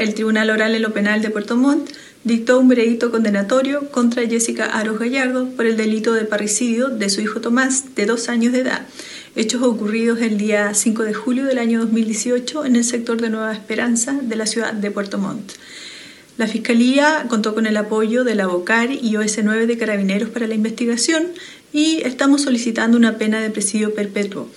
El Tribunal Oral en lo Penal de Puerto Montt dictó un veredicto condenatorio contra Jessica Aros Gallardo por el delito de parricidio de su hijo Tomás, de dos años de edad, hechos ocurridos el día 5 de julio del año 2018 en el sector de Nueva Esperanza de la ciudad de Puerto Montt. La Fiscalía contó con el apoyo de la BOCAR y OS9 de Carabineros para la investigación y estamos solicitando una pena de presidio perpetuo.